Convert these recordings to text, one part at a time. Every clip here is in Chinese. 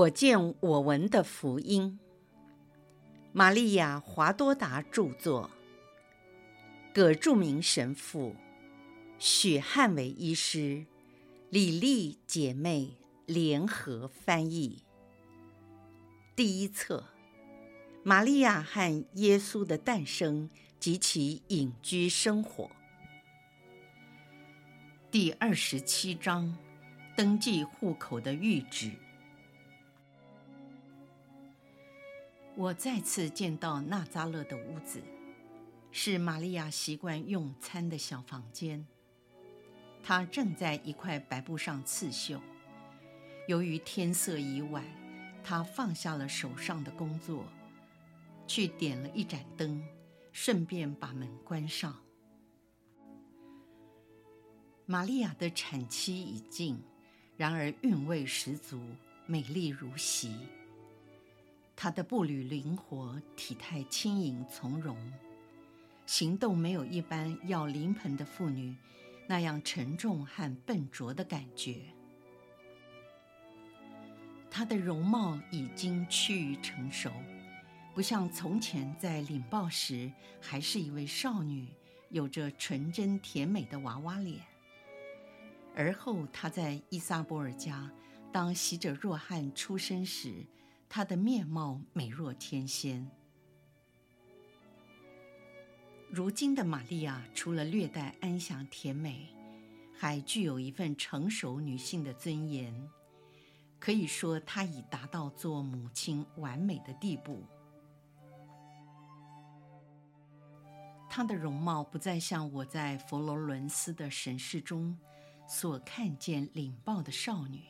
我见我闻的福音，玛利亚·华多达著作，葛著名神父，许汉伟医师，李丽姐妹。联合翻译。第一册：玛利亚和耶稣的诞生及其隐居生活。第二十七章：登记户口的谕旨。我再次见到纳扎勒的屋子，是玛利亚习惯用餐的小房间。她正在一块白布上刺绣。由于天色已晚，她放下了手上的工作，去点了一盏灯，顺便把门关上。玛利亚的产期已尽，然而韵味十足，美丽如昔。她的步履灵活，体态轻盈从容，行动没有一般要临盆的妇女那样沉重和笨拙的感觉。她的容貌已经趋于成熟，不像从前在领报时还是一位少女，有着纯真甜美的娃娃脸。而后她在依撒伯尔家当洗者若翰出生时，她的面貌美若天仙。如今的玛利亚，除了略带安详甜美，还具有一份成熟女性的尊严。可以说，她已达到做母亲完美的地步。她的容貌不再像我在佛罗伦斯的审视中所看见领报的少女。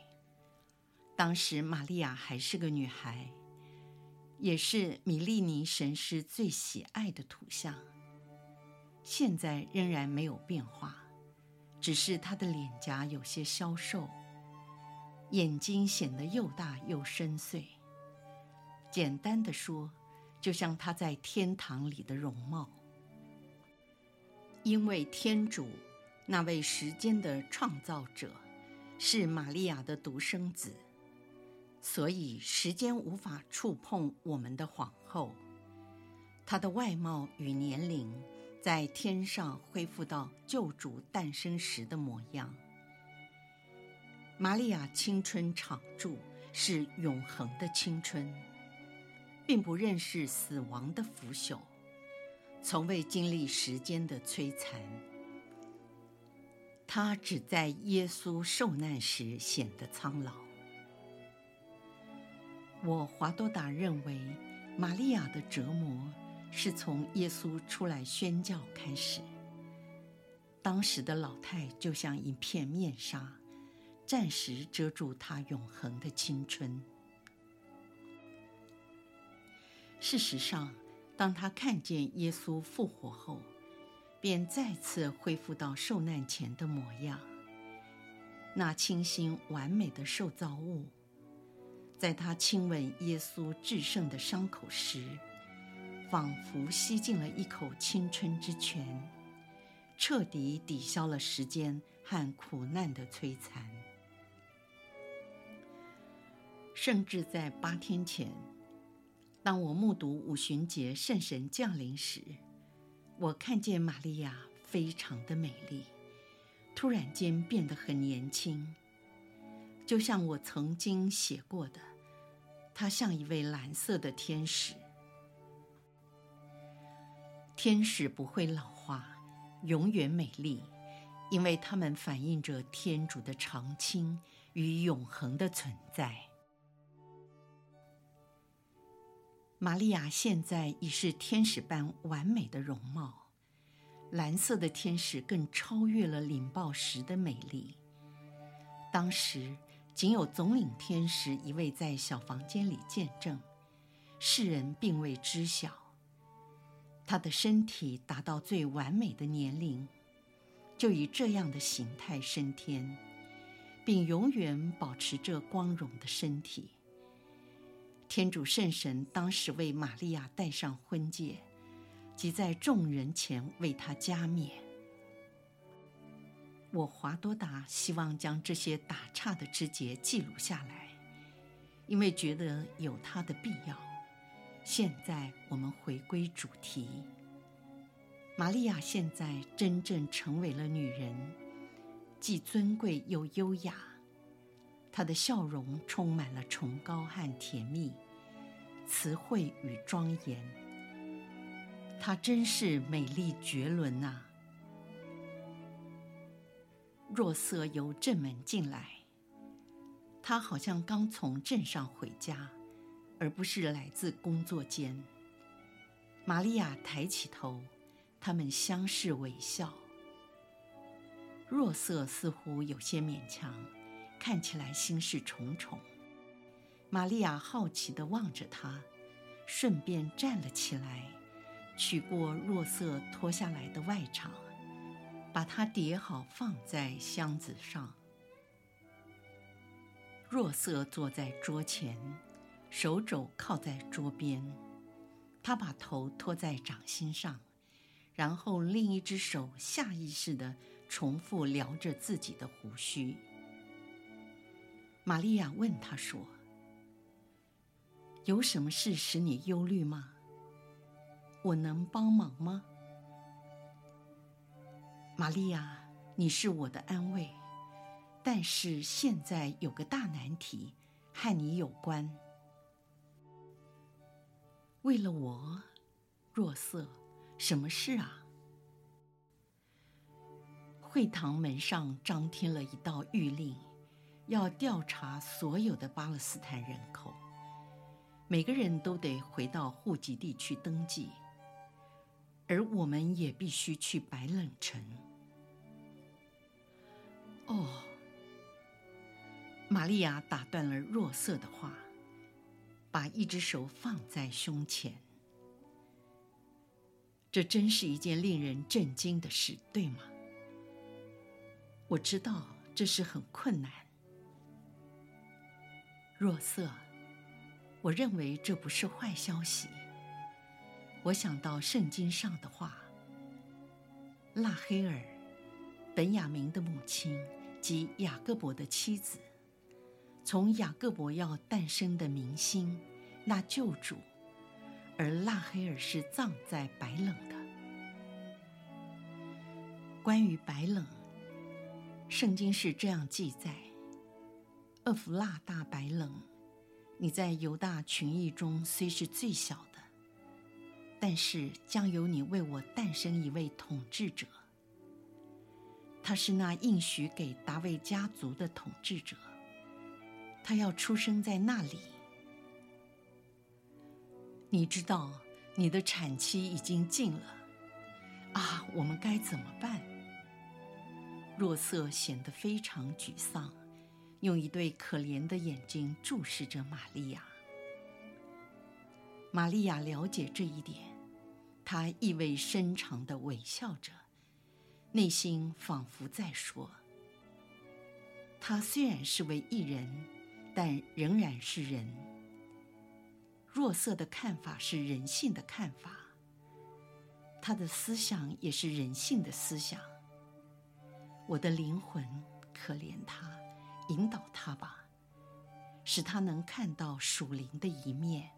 当时，玛利亚还是个女孩，也是米利尼神师最喜爱的图像。现在仍然没有变化，只是她的脸颊有些消瘦，眼睛显得又大又深邃。简单的说，就像她在天堂里的容貌。因为天主，那位时间的创造者，是玛利亚的独生子。所以，时间无法触碰我们的皇后。她的外貌与年龄，在天上恢复到救主诞生时的模样。玛利亚青春常驻，是永恒的青春，并不认识死亡的腐朽，从未经历时间的摧残。她只在耶稣受难时显得苍老。我华多达认为，玛利亚的折磨是从耶稣出来宣教开始。当时的老太就像一片面纱，暂时遮住她永恒的青春。事实上，当她看见耶稣复活后，便再次恢复到受难前的模样，那清新完美的受造物。在他亲吻耶稣至圣的伤口时，仿佛吸进了一口青春之泉，彻底抵消了时间和苦难的摧残。甚至在八天前，当我目睹五旬节圣神降临时，我看见玛利亚非常的美丽，突然间变得很年轻，就像我曾经写过的。她像一位蓝色的天使。天使不会老化，永远美丽，因为它们反映着天主的长青与永恒的存在。玛利亚现在已是天使般完美的容貌，蓝色的天使更超越了领报时的美丽。当时。仅有总领天使一位在小房间里见证，世人并未知晓。他的身体达到最完美的年龄，就以这样的形态升天，并永远保持着光荣的身体。天主圣神当时为玛利亚戴上婚戒，即在众人前为她加冕。我华多达希望将这些打岔的枝节记录下来，因为觉得有它的必要。现在我们回归主题。玛利亚现在真正成为了女人，既尊贵又优雅。她的笑容充满了崇高和甜蜜，慈惠与庄严。她真是美丽绝伦呐、啊！若瑟由正门进来，他好像刚从镇上回家，而不是来自工作间。玛利亚抬起头。他们相视微笑。若瑟似乎有些勉强，看起来心事重重。玛利亚好奇地望着他，顺便站了起来，取过若瑟脱下来的外裳，把它叠好放在箱子上。若瑟坐在桌前，手肘靠在桌边，他把头托在掌心上。然后另一只手下意识地重复撩着自己的胡须。玛利亚问他说：“有什么事使你忧虑吗？我能帮忙吗？”玛利亚，你是我的安慰，但是现在有个大难题和你有关。为了我，若瑟。什么事啊？会堂门上张贴了一道谕令，要调查所有的巴勒斯坦人口，每个人都得回到户籍地去登记，而我们也必须去白冷城。哦，玛利亚打断了若瑟的话，把一只手放在胸前。这真是一件令人震惊的事，对吗？我知道这是很困难。若瑟，我认为这不是坏消息。我想到圣经上的话：拉黑尔，本雅明的母亲及雅各伯的妻子，从雅各伯要诞生的明星，那救主。而拉黑尔是葬在白冷的。关于白冷，圣经是这样记载：厄弗拉大白冷，你在犹大群邑中虽是最小的，但是将由你为我诞生一位统治者。他是那应许给大卫家族的统治者，他要出生在那里。你知道，你的产期已经近了，啊，我们该怎么办？若瑟显得非常沮丧，用一对可怜的眼睛注视着玛利亚。玛利亚了解这一点，她意味深长地微笑着，内心仿佛在说：“他虽然是位义人，但仍然是人。”若瑟的看法是人性的看法，他的思想也是人性的思想。我的灵魂，可怜他，引导他吧，使他能看到属灵的一面。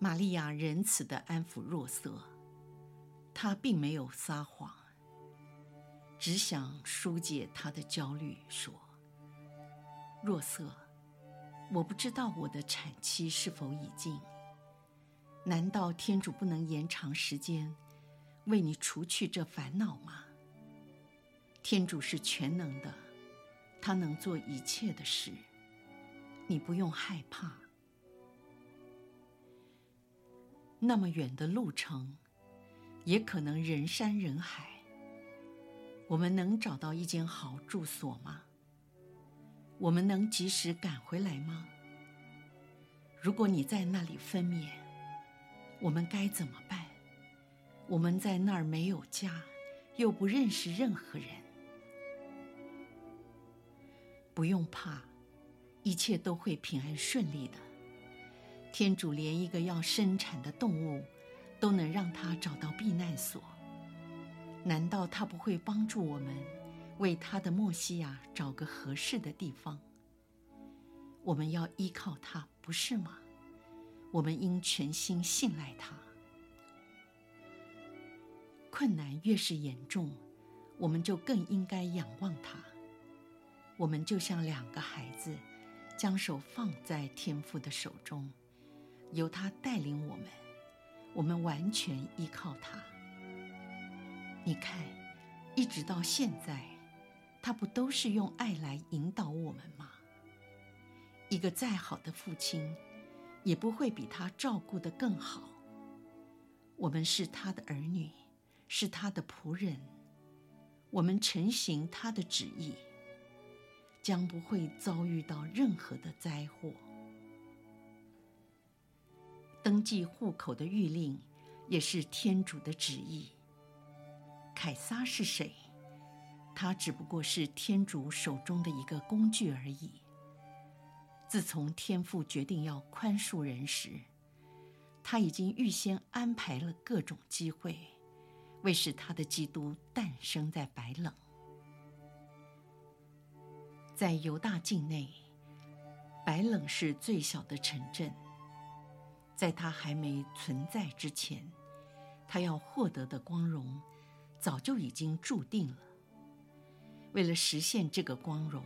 玛利亚仁慈地安抚若瑟，他并没有撒谎，只想纾解他的焦虑，说：“若瑟。”我不知道我的产期是否已尽。难道天主不能延长时间，为你除去这烦恼吗？天主是全能的，他能做一切的事，你不用害怕。那么远的路程，也可能人山人海。我们能找到一间好住所吗？我们能及时赶回来吗？如果你在那里分娩，我们该怎么办？我们在那儿没有家，又不认识任何人。不用怕，一切都会平安顺利的。天主连一个要生产的动物，都能让他找到避难所。难道他不会帮助我们？为他的默西亚找个合适的地方。我们要依靠他，不是吗？我们应全心信赖他。困难越是严重，我们就更应该仰望他。我们就像两个孩子，将手放在天父的手中，由他带领我们，我们完全依靠他。你看，一直到现在，他不都是用爱来引导我们吗？一个再好的父亲，也不会比他照顾得更好。我们是他的儿女，是他的仆人，我们诚行他的旨意，将不会遭遇到任何的灾祸。登记户口的谕令，也是天主的旨意。凯撒是谁？他只不过是天主手中的一个工具而已。自从天父决定要宽恕人时，他已经预先安排了各种机会，为使他的基督诞生在白冷。在犹大境内，白冷是最小的城镇。在他还没存在之前，他要获得的光荣，早就已经注定了。为了实现这个光荣。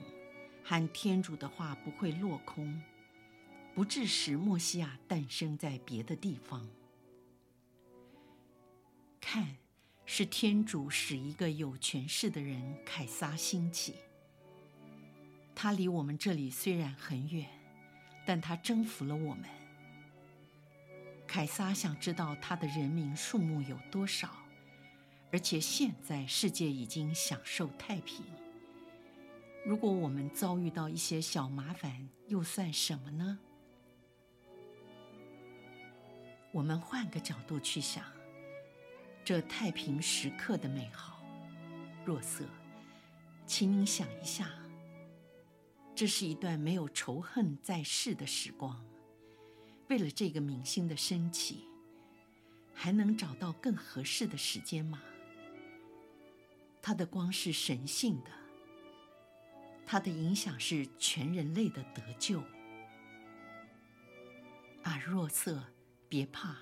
喊天主的话不会落空，不致使默西亚诞生在别的地方。看，是天主使一个有权势的人凯撒兴起。他离我们这里虽然很远，但他征服了我们。凯撒想知道他的人民数目有多少，而且现在世界已经享受太平。如果我们遭遇到一些小麻烦，又算什么呢？我们换个角度去想，这太平时刻的美好。若瑟，请你想一下，这是一段没有仇恨在世的时光。为了这个明星的升起，还能找到更合适的时间吗？他的光是神性的。它的影响是全人类的得救。啊，若瑟，别怕。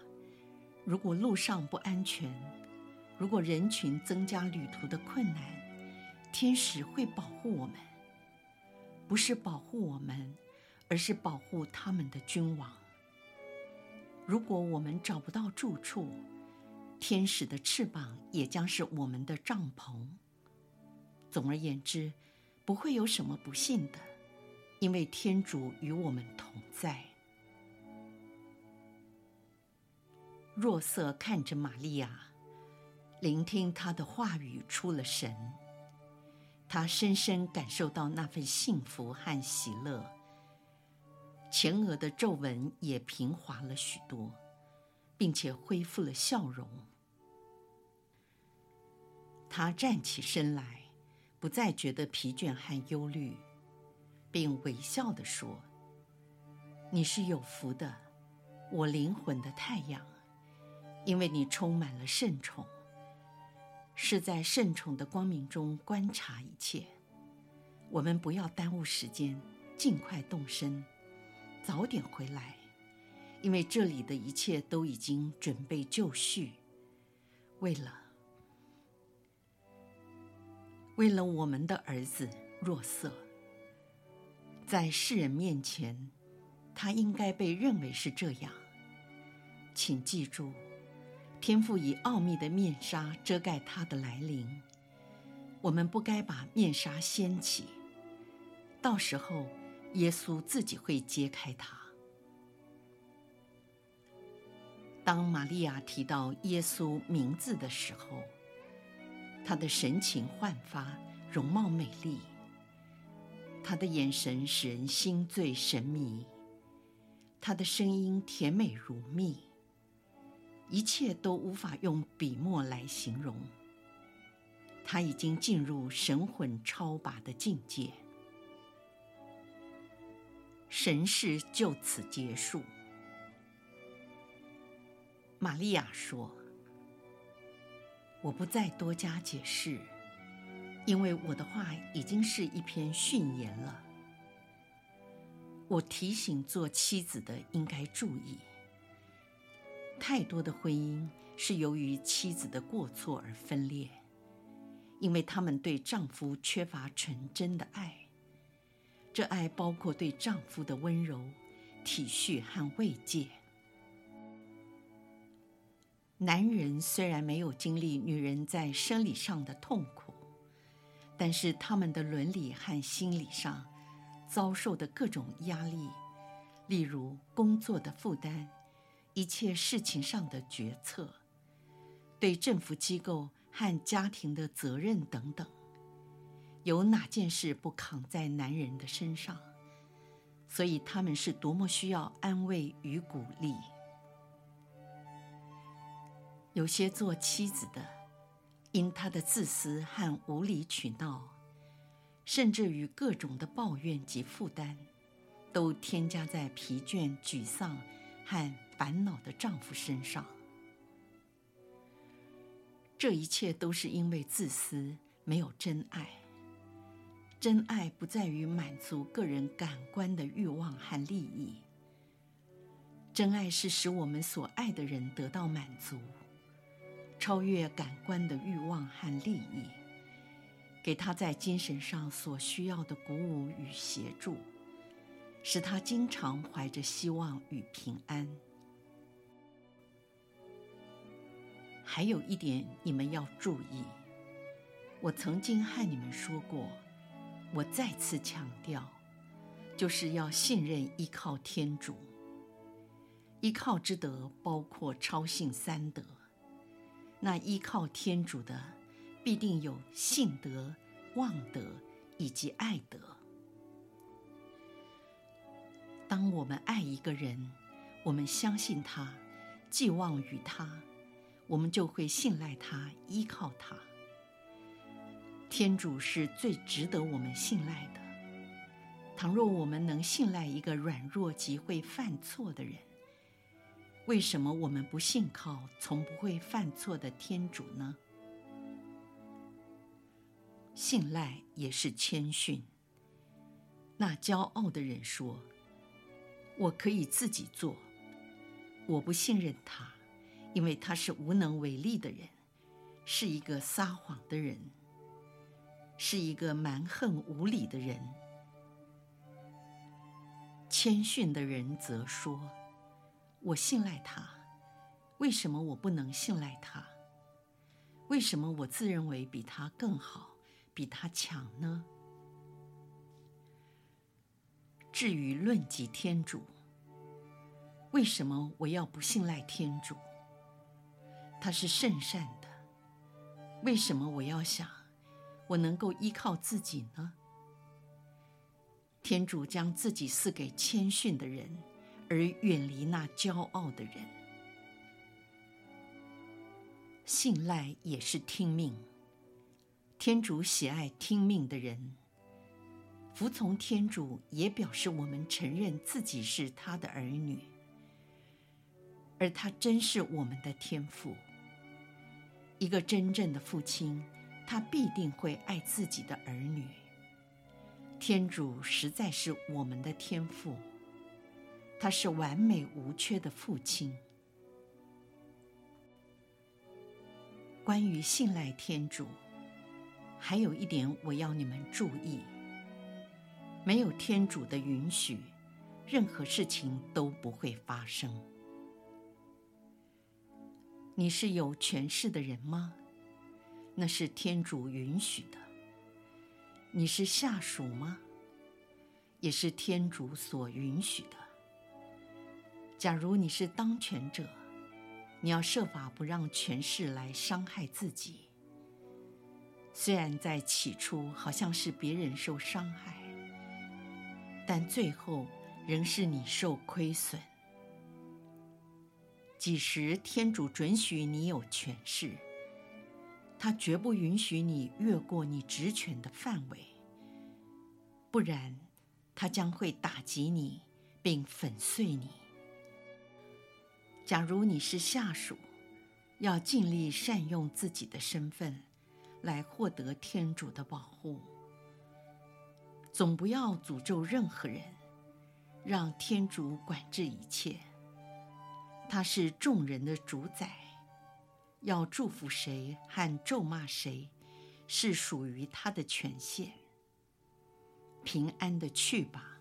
如果路上不安全，如果人群增加旅途的困难，天使会保护我们。不是保护我们，而是保护他们的君王。如果我们找不到住处，天使的翅膀也将是我们的帐篷。总而言之。不会有什么不幸的，因为天主与我们同在。若瑟看着玛利亚，聆听她的话语出了神，他深深感受到那份幸福和喜乐，前额的皱纹也平滑了许多，并且恢复了笑容。他站起身来。不再觉得疲倦和忧虑，并微笑地说：“你是有福的，我灵魂的太阳，因为你充满了圣宠，是在圣宠的光明中观察一切。我们不要耽误时间，尽快动身，早点回来，因为这里的一切都已经准备就绪，为了。”为了我们的儿子若瑟，在世人面前，他应该被认为是这样。请记住，天父以奥秘的面纱遮盖他的来临，我们不该把面纱掀起，到时候耶稣自己会揭开它。当玛利亚提到耶稣名字的时候，他的神情焕发，容貌美丽。他的眼神使人心醉神迷，他的声音甜美如蜜，一切都无法用笔墨来形容。他已经进入神魂超拔的境界。神事就此结束。玛利亚说。我不再多加解释，因为我的话已经是一篇训言了。我提醒做妻子的应该注意，太多的婚姻是由于妻子的过错而分裂，因为他们对丈夫缺乏纯真的爱。这爱包括对丈夫的温柔、体恤和慰藉。男人虽然没有经历女人在生理上的痛苦，但是他们的伦理和心理上遭受的各种压力，例如工作的负担、一切事情上的决策、对政府机构和家庭的责任等等，有哪件事不扛在男人的身上？所以他们是多么需要安慰与鼓励。有些做妻子的，因他的自私和无理取闹，甚至于各种的抱怨及负担，都添加在疲倦、沮丧和烦恼的丈夫身上。这一切都是因为自私，没有真爱。真爱不在于满足个人感官的欲望和利益，真爱是使我们所爱的人得到满足。超越感官的欲望和利益，给他在精神上所需要的鼓舞与协助，使他经常怀着希望与平安。还有一点你们要注意，我曾经和你们说过，我再次强调，就是要信任依靠天主。依靠之德包括超信三德。那依靠天主的，必定有信德、望德以及爱德。当我们爱一个人，我们相信他，寄望于他，我们就会信赖他，依靠他。天主是最值得我们信赖的。倘若我们能信赖一个软弱及会犯错的人，为什么我们不信靠从不会犯错的天主呢？信赖也是谦逊。那骄傲的人说：“我可以自己做。”我不信任他，因为他是无能为力的人，是一个撒谎的人，是一个蛮横无理的人。谦逊的人则说。我信赖他，为什么我不能信赖他？为什么我自认为比他更好，比他强呢？至于论及天主，为什么我要不信赖天主？他是圣善的，为什么我要想我能够依靠自己呢？天主将自己赐给谦逊的人。而远离那骄傲的人，信赖也是听命。天主喜爱听命的人，服从天主也表示我们承认自己是他的儿女，而他真是我们的天父。一个真正的父亲，他必定会爱自己的儿女。天主实在是我们的天父。他是完美无缺的父亲。关于信赖天主，还有一点我要你们注意：没有天主的允许，任何事情都不会发生。你是有权势的人吗？那是天主允许的。你是下属吗？也是天主所允许的。假如你是当权者，你要设法不让权势来伤害自己。虽然在起初好像是别人受伤害，但最后仍是你受亏损。几时天主准许你有权势，他绝不允许你越过你职权的范围，不然他将会打击你并粉碎你。假如你是下属，要尽力善用自己的身份，来获得天主的保护。总不要诅咒任何人，让天主管制一切。他是众人的主宰，要祝福谁和咒骂谁，是属于他的权限。平安的去吧。